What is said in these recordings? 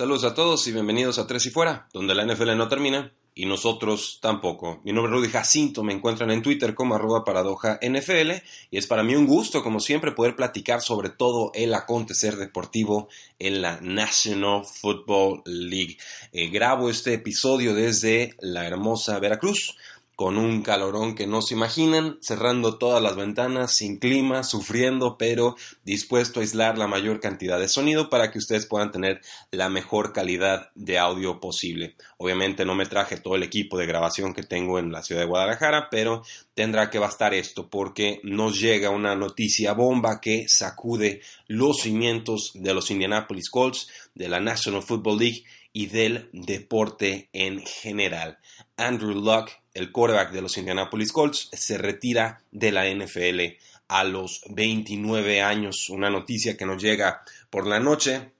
Saludos a todos y bienvenidos a Tres y Fuera, donde la NFL no termina y nosotros tampoco. Mi nombre es Rudy Jacinto, me encuentran en Twitter como arroba paradoja NFL y es para mí un gusto, como siempre, poder platicar sobre todo el acontecer deportivo en la National Football League. Eh, grabo este episodio desde la hermosa Veracruz, con un calorón que no se imaginan, cerrando todas las ventanas, sin clima, sufriendo, pero dispuesto a aislar la mayor cantidad de sonido para que ustedes puedan tener la mejor calidad de audio posible. Obviamente no me traje todo el equipo de grabación que tengo en la ciudad de Guadalajara, pero tendrá que bastar esto porque nos llega una noticia bomba que sacude los cimientos de los Indianapolis Colts, de la National Football League y del deporte en general. Andrew Luck el quarterback de los Indianapolis Colts, se retira de la NFL a los 29 años. Una noticia que nos llega por la noche,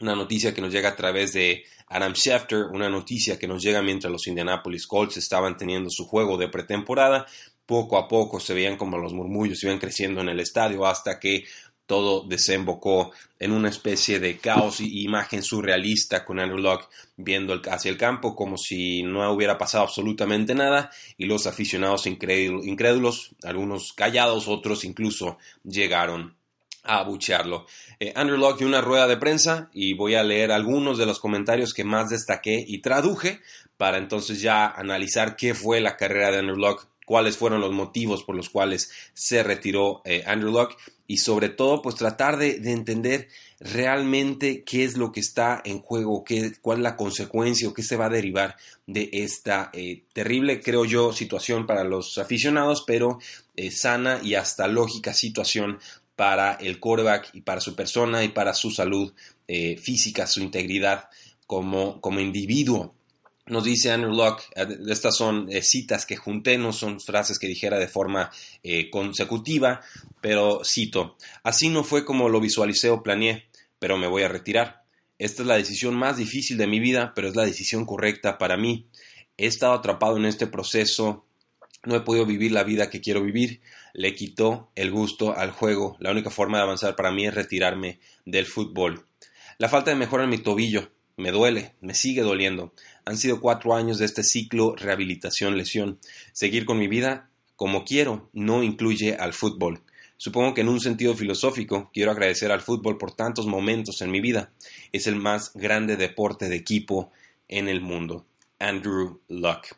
una noticia que nos llega a través de Adam Schefter, una noticia que nos llega mientras los Indianapolis Colts estaban teniendo su juego de pretemporada. Poco a poco se veían como los murmullos iban creciendo en el estadio hasta que todo desembocó en una especie de caos y imagen surrealista con Andrew Locke viendo hacia el campo como si no hubiera pasado absolutamente nada y los aficionados incrédulos, algunos callados, otros incluso llegaron a abuchearlo. Eh, Andrew Locke dio una rueda de prensa y voy a leer algunos de los comentarios que más destaqué y traduje para entonces ya analizar qué fue la carrera de Andrew Locke, cuáles fueron los motivos por los cuales se retiró eh, Andrew Locke y sobre todo pues tratar de, entender realmente qué es lo que está en juego, qué, cuál es la consecuencia o qué se va a derivar de esta eh, terrible, creo yo, situación para los aficionados, pero eh, sana y hasta lógica situación para el quarterback y para su persona y para su salud física, su integridad como, como individuo. Nos dice Andrew Locke, estas son citas que junté, no son frases que dijera de forma consecutiva, pero cito, así no fue como lo visualicé o planeé, pero me voy a retirar. Esta es la decisión más difícil de mi vida, pero es la decisión correcta para mí. He estado atrapado en este proceso, no he podido vivir la vida que quiero vivir, le quitó el gusto al juego. La única forma de avanzar para mí es retirarme del fútbol. La falta de mejora en mi tobillo me duele, me sigue doliendo. Han sido cuatro años de este ciclo rehabilitación-lesión. Seguir con mi vida como quiero no incluye al fútbol. Supongo que en un sentido filosófico quiero agradecer al fútbol por tantos momentos en mi vida. Es el más grande deporte de equipo en el mundo. Andrew Luck.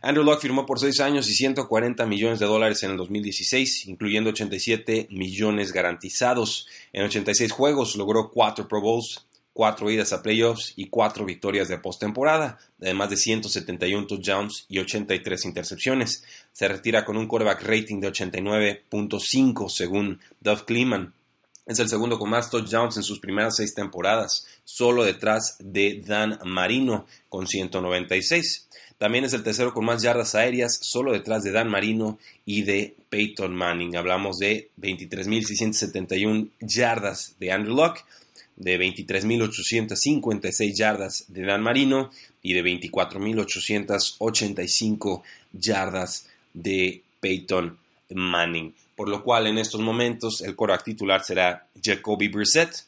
Andrew Luck firmó por seis años y 140 millones de dólares en el 2016, incluyendo 87 millones garantizados. En 86 juegos logró cuatro Pro Bowls, cuatro idas a playoffs y cuatro victorias de postemporada, además de 171 touchdowns y 83 intercepciones. Se retira con un quarterback rating de 89.5 según Duff Kleeman. Es el segundo con más touchdowns en sus primeras seis temporadas, solo detrás de Dan Marino con 196. También es el tercero con más yardas aéreas, solo detrás de Dan Marino y de Peyton Manning. Hablamos de 23.671 yardas de Andrew Luck de 23.856 yardas de Dan Marino y de 24.885 yardas de Peyton Manning. Por lo cual en estos momentos el coreback titular será Jacoby Brissett.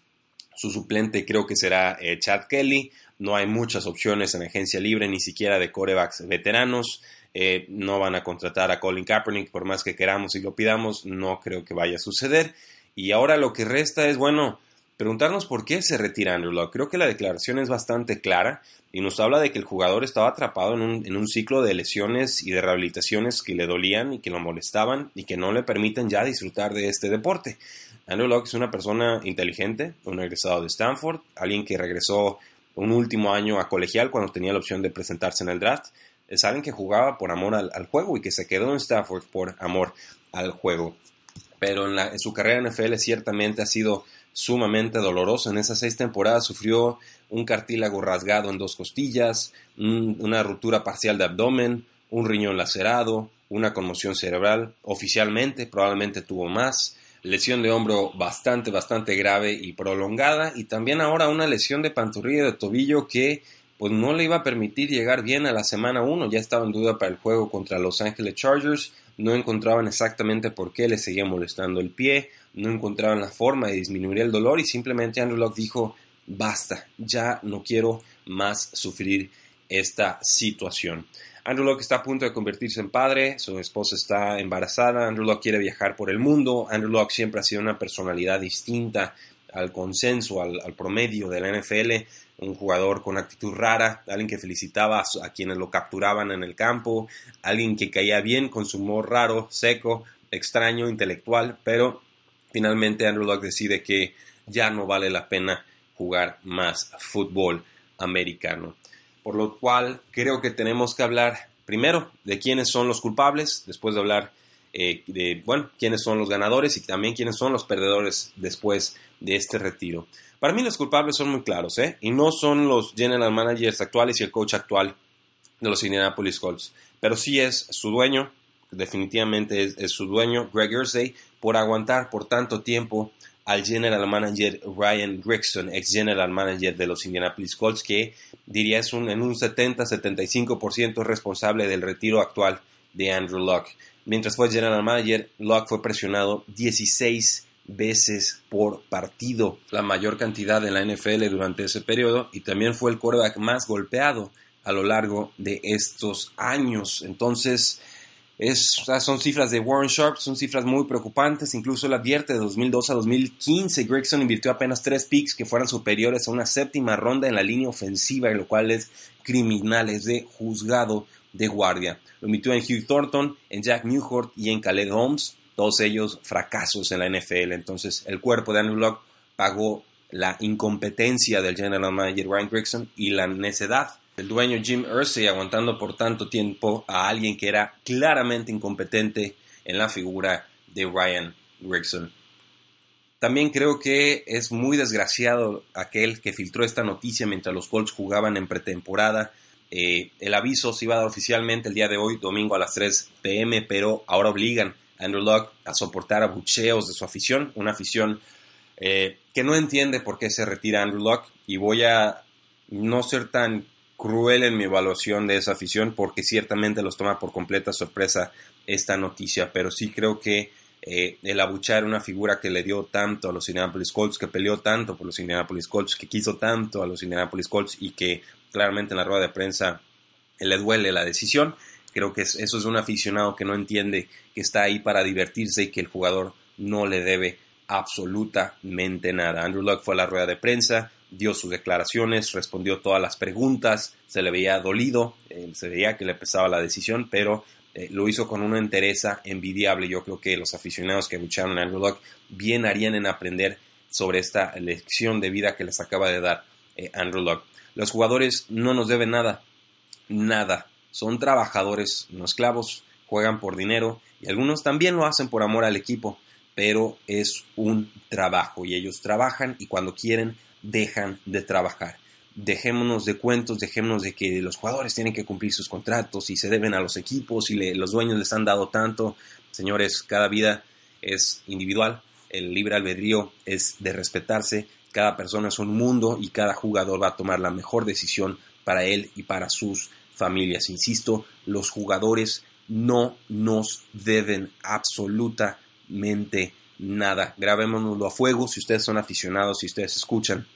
Su suplente creo que será eh, Chad Kelly. No hay muchas opciones en agencia libre, ni siquiera de corebacks veteranos. Eh, no van a contratar a Colin Kaepernick por más que queramos y lo pidamos. No creo que vaya a suceder. Y ahora lo que resta es, bueno, preguntarnos por qué se retira Andrew Luck. Creo que la declaración es bastante clara y nos habla de que el jugador estaba atrapado en un, ciclo de lesiones y de rehabilitaciones que le dolían y que lo molestaban y que no le permiten ya disfrutar de este deporte. Andrew Luck es una persona inteligente, un egresado de Stanford, alguien que regresó un último año a colegial cuando tenía la opción de presentarse en el draft. Es alguien que jugaba por amor al, juego y que se quedó en Stanford por amor al juego. pero en, su carrera en NFL ciertamente ha sido sumamente doloroso. En esas seis temporadas sufrió un cartílago rasgado en dos costillas, una ruptura parcial de abdomen, un riñón lacerado, una conmoción cerebral. Oficialmente probablemente tuvo más, lesión de hombro bastante, bastante grave y prolongada, y también ahora una lesión de pantorrilla de tobillo que pues no le iba a permitir llegar bien a la semana 1, ya estaba en duda para el juego contra Los Angeles Chargers, no encontraban exactamente por qué le seguía molestando el pie, no encontraban la forma de disminuir el dolor y simplemente Andrew Locke dijo, basta, ya no quiero más sufrir esta situación. Andrew Locke está a punto de convertirse en padre, su esposa está embarazada, Andrew Locke quiere viajar por el mundo, Andrew Locke siempre ha sido una personalidad distinta al consenso, al, promedio de la NFL, un jugador con actitud rara, alguien que felicitaba a, quienes lo capturaban en el campo, alguien que caía bien con su humor raro, seco, extraño, intelectual, pero finalmente Andrew Locke decide que ya no vale la pena jugar más fútbol americano. Por lo cual creo que tenemos que hablar primero de quiénes son los culpables, después de hablar eh, de, bueno, quiénes son los ganadores y también quiénes son los perdedores después de este retiro. Para mí los culpables son muy claros, ¿eh? Y no son los general managers actuales y el coach actual de los Indianapolis Colts, pero sí es su dueño, definitivamente es, su dueño, Greg Ursay, por aguantar por tanto tiempo al general manager Ryan Gregson, ex general manager de los Indianapolis Colts, que diría es un, en un 70-75% responsable del retiro actual de Andrew Luck. Mientras fue general manager, Luck fue presionado 16 veces por partido, la mayor cantidad en la NFL durante ese periodo, y también fue el quarterback más golpeado a lo largo de estos años. Entonces, son cifras de Warren Sharp, son cifras muy preocupantes. Incluso la advierte de 2002 a 2015. Gregson invirtió apenas tres picks que fueran superiores a una séptima ronda en la línea ofensiva, lo cual es criminal, es de juzgado de guardia. Lo invirtió en Hugh Thornton, en Jack Newhart y en Khaled Holmes, todos ellos fracasos en la NFL. Entonces, el cuerpo de Andrew Locke pagó la incompetencia del general manager Ryan Gregson y la necedad el dueño Jim Irsay aguantando por tanto tiempo a alguien que era claramente incompetente en la figura de Ryan Gregson. También creo que es muy desgraciado aquel que filtró esta noticia mientras los Colts jugaban en pretemporada. Eh, el aviso se iba a dar oficialmente el día de hoy, domingo a las 3 pm, pero ahora obligan a Andrew Luck a soportar abucheos de su afición, una afición eh, que no entiende por qué se retira Andrew Luck y voy a no ser tan cruel en mi evaluación de esa afición porque ciertamente los toma por completa sorpresa esta noticia, pero sí creo que eh, el abuchar una figura que le dio tanto a los Indianapolis Colts, que peleó tanto por los Indianapolis Colts, que quiso tanto a los Indianapolis Colts y que claramente en la rueda de prensa le duele la decisión, creo que eso es un aficionado que no entiende que está ahí para divertirse y que el jugador no le debe absolutamente nada. Andrew Luck fue a la rueda de prensa, dio sus declaraciones, respondió todas las preguntas, se le veía dolido, eh, se veía que le pesaba la decisión, pero eh, lo hizo con una entereza envidiable. Yo creo que los aficionados que escucharon a Andrew Luck bien harían en aprender sobre esta lección de vida que les acaba de dar eh, Andrew. Los jugadores no nos deben nada, nada. Son trabajadores, no esclavos, juegan por dinero y algunos también lo hacen por amor al equipo, pero es un trabajo y ellos trabajan y cuando quieren dejan de trabajar. Dejémonos de cuentos, dejémonos de que los jugadores tienen que cumplir sus contratos y se deben a los equipos y los dueños les han dado tanto. Señores, cada vida es individual, el libre albedrío es de respetarse, cada persona es un mundo y cada jugador va a tomar la mejor decisión para él y para sus familias. Insisto, los jugadores no nos deben absolutamente nada. Grabémonoslo a fuego. Si ustedes son aficionados, si ustedes escuchan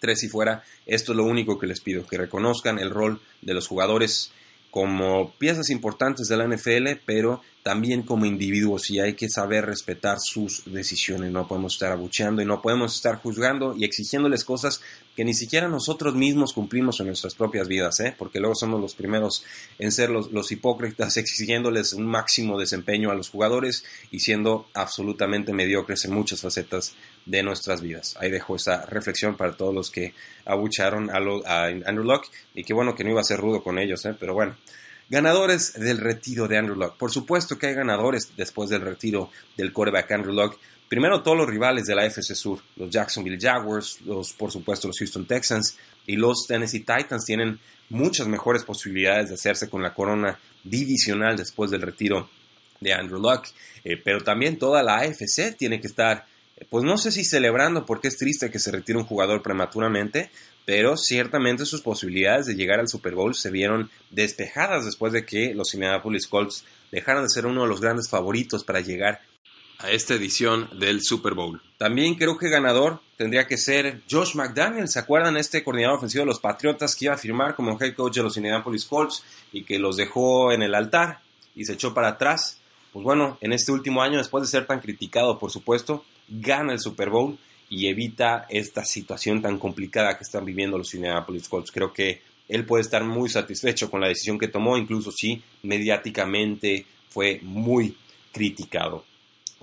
tres y fuera, esto es lo único que les pido, que reconozcan el rol de los jugadores como piezas importantes de la NFL, pero también como individuos y hay que saber respetar sus decisiones. No podemos estar abucheando y no podemos estar juzgando y exigiéndoles cosas que ni siquiera nosotros mismos cumplimos en nuestras propias vidas, ¿eh? porque luego somos los primeros en ser los, los hipócritas exigiéndoles un máximo desempeño a los jugadores y siendo absolutamente mediocres en muchas facetas de nuestras vidas. Ahí dejo esa reflexión para todos los que abucharon a, Andrew Locke y qué bueno que no iba a ser rudo con ellos, ¿eh? pero bueno. Ganadores del retiro de Andrew Luck. Por supuesto que hay ganadores después del retiro del quarterback Andrew Luck. Primero todos los rivales de la FC Sur, los Jacksonville Jaguars, los por supuesto los Houston Texans y los Tennessee Titans tienen muchas mejores posibilidades de hacerse con la corona divisional después del retiro de Andrew Luck. Eh, pero también toda la AFC tiene que estar, pues no sé si celebrando porque es triste que se retire un jugador prematuramente, pero ciertamente sus posibilidades de llegar al Super Bowl se vieron despejadas después de que los Indianapolis Colts dejaron de ser uno de los grandes favoritos para llegar a esta edición del Super Bowl. También creo que ganador tendría que ser Josh McDaniel. ¿Se acuerdan este coordinador ofensivo de los Patriotas que iba a firmar como head coach de los Indianapolis Colts y que los dejó en el altar y se echó para atrás? Pues bueno, en este último año, después de ser tan criticado, por supuesto, gana el Super Bowl y evita esta situación tan complicada que están viviendo los Indianapolis Colts. Creo que él puede estar muy satisfecho con la decisión que tomó, incluso si mediáticamente fue muy criticado.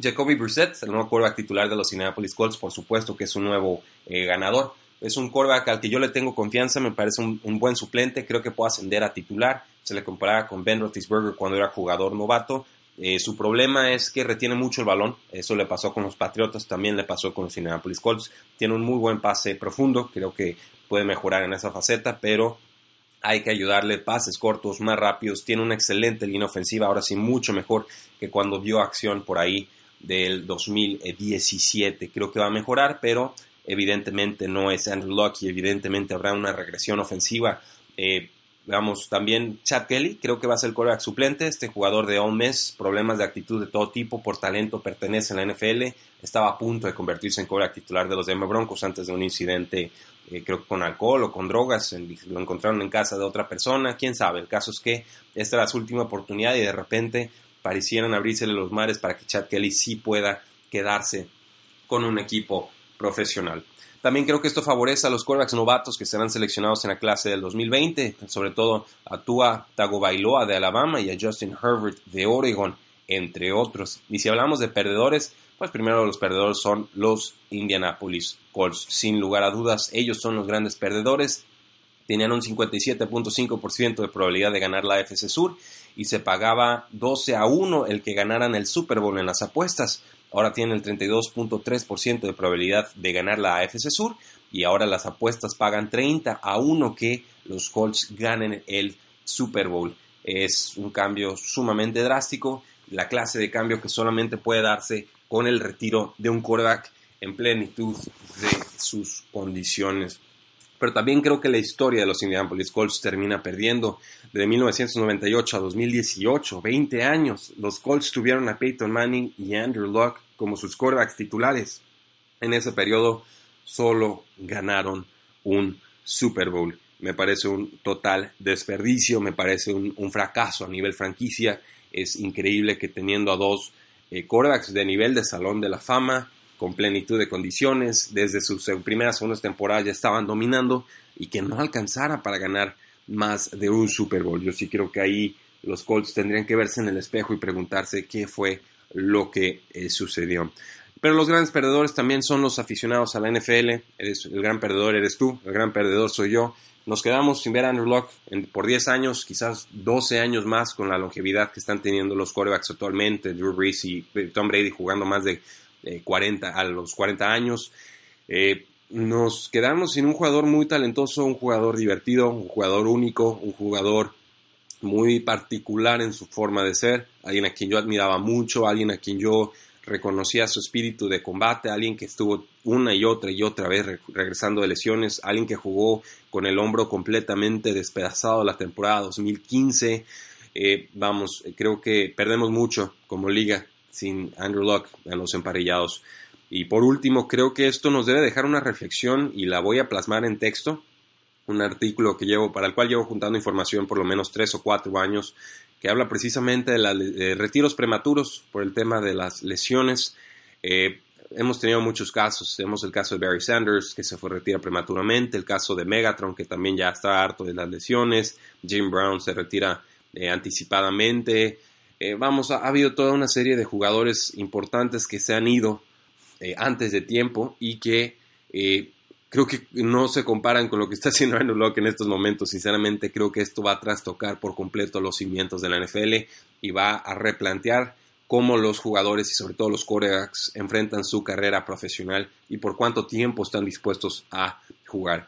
Jacoby Brissett, el nuevo quarterback titular de los Indianapolis Colts, por supuesto que es un nuevo eh, ganador. Es un quarterback al que yo le tengo confianza, me parece un, buen suplente, creo que puede ascender a titular. Se le comparaba con Ben Roethlisberger cuando era jugador novato. Eh, su problema es que retiene mucho el balón. Eso le pasó con los Patriotas, también le pasó con los Indianapolis Colts. Tiene un muy buen pase profundo, creo que puede mejorar en esa faceta, pero hay que ayudarle pases cortos, más rápidos. Tiene una excelente línea ofensiva, ahora sí mucho mejor que cuando vio acción por ahí del 2017. Creo que va a mejorar, pero evidentemente no es Andrew Luck y evidentemente habrá una regresión ofensiva. Eh, Veamos también Chad Kelly, creo que va a ser el quarterback suplente. Este jugador de Ole Miss, problemas de actitud de todo tipo, por talento pertenece a la NFL. Estaba a punto de convertirse en quarterback titular de los Denver Broncos antes de un incidente, eh, creo que con alcohol o con drogas. Lo encontraron en casa de otra persona, quién sabe. El caso es que esta era su última oportunidad y de repente parecieran abrírsele los mares para que Chad Kelly sí pueda quedarse con un equipo profesional. También creo que esto favorece a los quarterbacks novatos que serán seleccionados en la clase del 2020, sobre todo a Tua Tagovailoa de Alabama y a Justin Herbert de Oregon, entre otros. Y si hablamos de perdedores, pues primero los perdedores son los Indianapolis Colts. Sin lugar a dudas, ellos son los grandes perdedores. Tenían un 57.5% de probabilidad de ganar la FC Sur y se pagaba 12 a 1 el que ganaran el Super Bowl en las apuestas ahora tienen el 32.3% de probabilidad de ganar la AFC Sur y ahora las apuestas pagan 30 a 1 que los Colts ganen el Super Bowl. Es un cambio sumamente drástico, la clase de cambio que solamente puede darse con el retiro de un quarterback en plenitud de sus condiciones. Pero también creo que la historia de los Indianapolis Colts termina perdiendo. De 1998 a 2018, 20 años, los Colts tuvieron a Peyton Manning y Andrew Luck como sus quarterbacks titulares. En ese periodo solo ganaron un Super Bowl. Me parece un total desperdicio, me parece un, fracaso a nivel franquicia. Es increíble que teniendo a dos eh, quarterbacks de nivel de Salón de la Fama, con plenitud de condiciones, desde sus primeras segundas temporadas ya estaban dominando y que no alcanzara para ganar más de un Super Bowl. Yo sí creo que ahí los Colts tendrían que verse en el espejo y preguntarse qué fue lo que eh, sucedió. Pero los grandes perdedores también son los aficionados a la NFL. Eres, el gran perdedor eres tú, el gran perdedor soy yo. Nos quedamos sin ver a Andrew Luck por 10 años, quizás 12 años más con la longevidad que están teniendo los quarterbacks actualmente, Drew Brees y Tom Brady jugando más de 40, a los 40 años. Eh, nos quedamos sin un jugador muy talentoso, un jugador divertido, un jugador único, un jugador muy particular en su forma de ser, alguien a quien yo admiraba mucho, alguien a quien yo reconocía su espíritu de combate, alguien que estuvo una y otra y otra vez regresando de lesiones, alguien que jugó con el hombro completamente despedazado la temporada 2015. Eh, vamos, creo que perdemos mucho como liga sin Andrew Luck en los emparellados. Y por último, creo que esto nos debe dejar una reflexión y la voy a plasmar en texto. Un artículo que llevo, para el cual llevo juntando información por lo menos tres o cuatro años, que habla precisamente de, los retiros prematuros por el tema de las lesiones. Eh, hemos tenido muchos casos. Tenemos el caso de Barry Sanders, que se fue retira prematuramente, el caso de Megatron, que también ya está harto de las lesiones, Jim Brown se retira eh, anticipadamente, eh, vamos, ha, habido toda una serie de jugadores importantes que se han ido eh, antes de tiempo y que eh, creo que no se comparan con lo que está haciendo Andrew Locke en estos momentos. Sinceramente, creo que esto va a trastocar por completo los cimientos de la NFL y va a replantear cómo los jugadores y sobre todo los corebacks enfrentan su carrera profesional y por cuánto tiempo están dispuestos a jugar.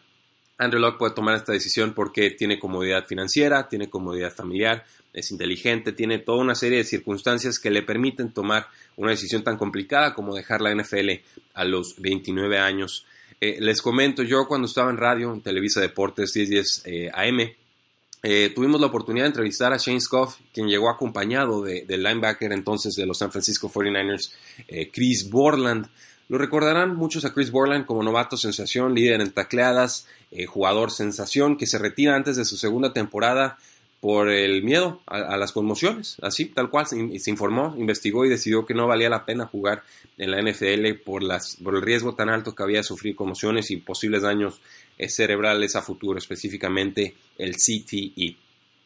Andrew Locke puede tomar esta decisión porque tiene comodidad financiera, tiene comodidad familiar, es inteligente, tiene toda una serie de circunstancias que le permiten tomar una decisión tan complicada como dejar la NFL a los 29 años. Eh, les comento, yo cuando estaba en radio, en Televisa Deportes 1010 eh, AM, eh, tuvimos la oportunidad de entrevistar a Shane Scoff, quien llegó acompañado del linebacker entonces de los San Francisco 49ers, Chris Borland. Lo recordarán muchos a Chris Borland como novato sensación, líder en tacleadas, jugador sensación que se retira antes de su segunda temporada por el miedo a, las conmociones, así, tal cual, se, informó, investigó y decidió que no valía la pena jugar en la NFL por, las, por el riesgo tan alto que había de sufrir conmociones y posibles daños eh, cerebrales a futuro, específicamente el CTE.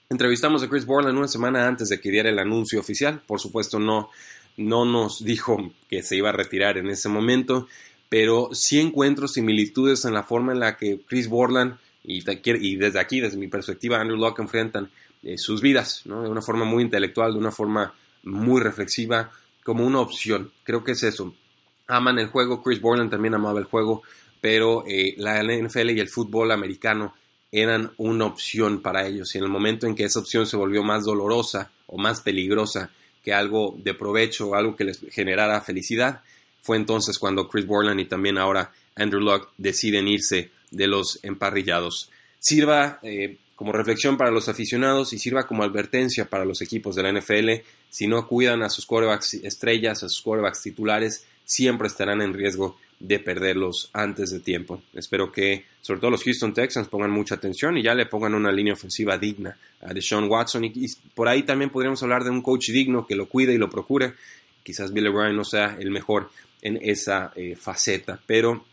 Entrevistamos a Chris Borland una semana antes de que diera el anuncio oficial, por supuesto no, no nos dijo que se iba a retirar en ese momento, pero sí encuentro similitudes en la forma en la que Chris Borland y desde aquí, desde mi perspectiva, Andrew Locke enfrentan eh, sus vidas, de una forma muy intelectual, de una forma muy reflexiva, como una opción. Creo que es eso. Aman el juego, Chris Borland también amaba el juego, pero eh, la NFL y el fútbol americano eran una opción para ellos. Y en el momento en que esa opción se volvió más dolorosa o más peligrosa que algo de provecho o algo que les generara felicidad, fue entonces cuando Chris Borland y también ahora Andrew Locke deciden irse de los emparrillados. Sirva eh, como reflexión para los aficionados y sirva como advertencia para los equipos de la NFL. Si no cuidan a sus corebacks estrellas, a sus corebacks titulares, siempre estarán en riesgo de perderlos antes de tiempo. Espero que, sobre todo los Houston Texans, pongan mucha atención y ya le pongan una línea ofensiva digna a Deshaun Watson. Y, por ahí también podríamos hablar de un coach digno que lo cuide y lo procure. Quizás Bill O'Brien no sea el mejor en esa eh, faceta, pero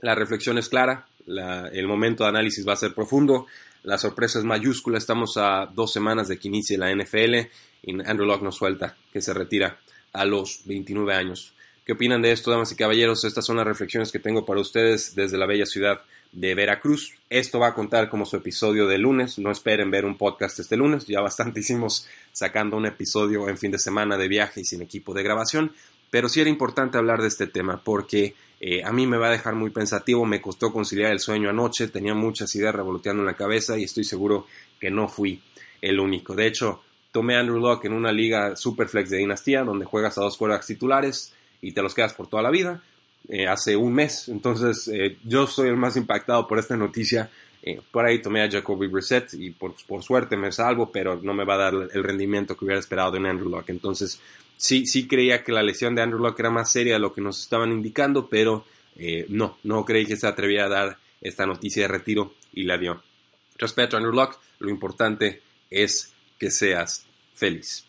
la reflexión es clara, el momento de análisis va a ser profundo. La sorpresa es mayúscula. Estamos a dos semanas de que inicie la NFL y Andrew Locke nos suelta que se retira a los 29 años. ¿Qué opinan de esto, damas y caballeros? Estas son las reflexiones que tengo para ustedes desde la bella ciudad de Veracruz. Esto va a contar como su episodio de lunes. No esperen ver un podcast este lunes. Ya bastante hicimos sacando un episodio en fin de semana de viaje y sin equipo de grabación. Pero sí era importante hablar de este tema porque eh, a mí me va a dejar muy pensativo, me costó conciliar el sueño anoche, tenía muchas ideas revoloteando en la cabeza y estoy seguro que no fui el único. De hecho, tomé a Andrew Locke en una liga Superflex de dinastía donde juegas a dos quarterbacks titulares y te los quedas por toda la vida. Eh, hace un mes, entonces eh, yo soy el más impactado por esta noticia. por ahí tomé a Jacoby Brissett y por, por, suerte me salvo, pero no me va a dar el rendimiento que hubiera esperado de Andrew Locke. Entonces, sí, sí creía que la lesión de Andrew Locke era más seria de lo que nos estaban indicando, pero eh, no, no creí que se atrevía a dar esta noticia de retiro y la dio. Respeto a Andrew Locke, lo importante es que seas feliz.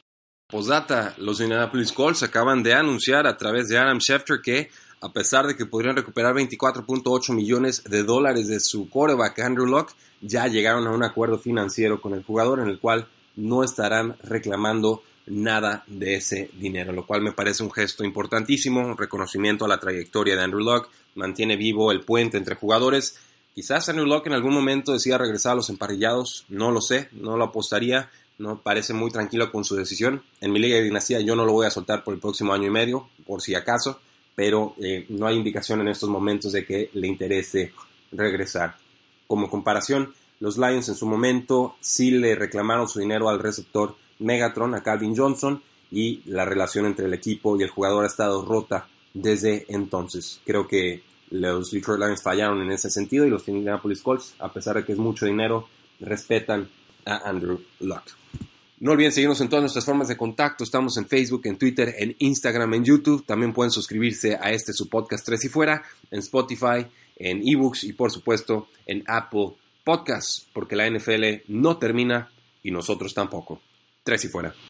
Posdata, los Indianapolis Colts acaban de anunciar a través de Adam Schefter que a pesar de que podrían recuperar 24.8 millones de dólares de su quarterback Andrew Locke, ya llegaron a un acuerdo financiero con el jugador en el cual no estarán reclamando nada de ese dinero, lo cual me parece un gesto importantísimo, un reconocimiento a la trayectoria de Andrew Locke, mantiene vivo el puente entre jugadores. Quizás Andrew Locke en algún momento decida regresar a los emparrillados, no lo sé, no lo apostaría, no parece muy tranquilo con su decisión. En mi liga de dinastía yo no lo voy a soltar por el próximo año y medio, por si acaso, pero eh, no hay indicación en estos momentos de que le interese regresar. Como comparación, los Lions en su momento sí le reclamaron su dinero al receptor Megatron a Calvin Johnson y la relación entre el equipo y el jugador ha estado rota desde entonces. Creo que los Detroit Lions fallaron en ese sentido y los Indianapolis Colts, a pesar de que es mucho dinero, respetan a Andrew Luck. No olviden seguirnos en todas nuestras formas de contacto. Estamos en Facebook, en Twitter, en Instagram, en YouTube. También pueden suscribirse a este su podcast Tres y Fuera, en Spotify, en eBooks y por supuesto en Apple Podcasts, porque la NFL no termina y nosotros tampoco. Tres y fuera.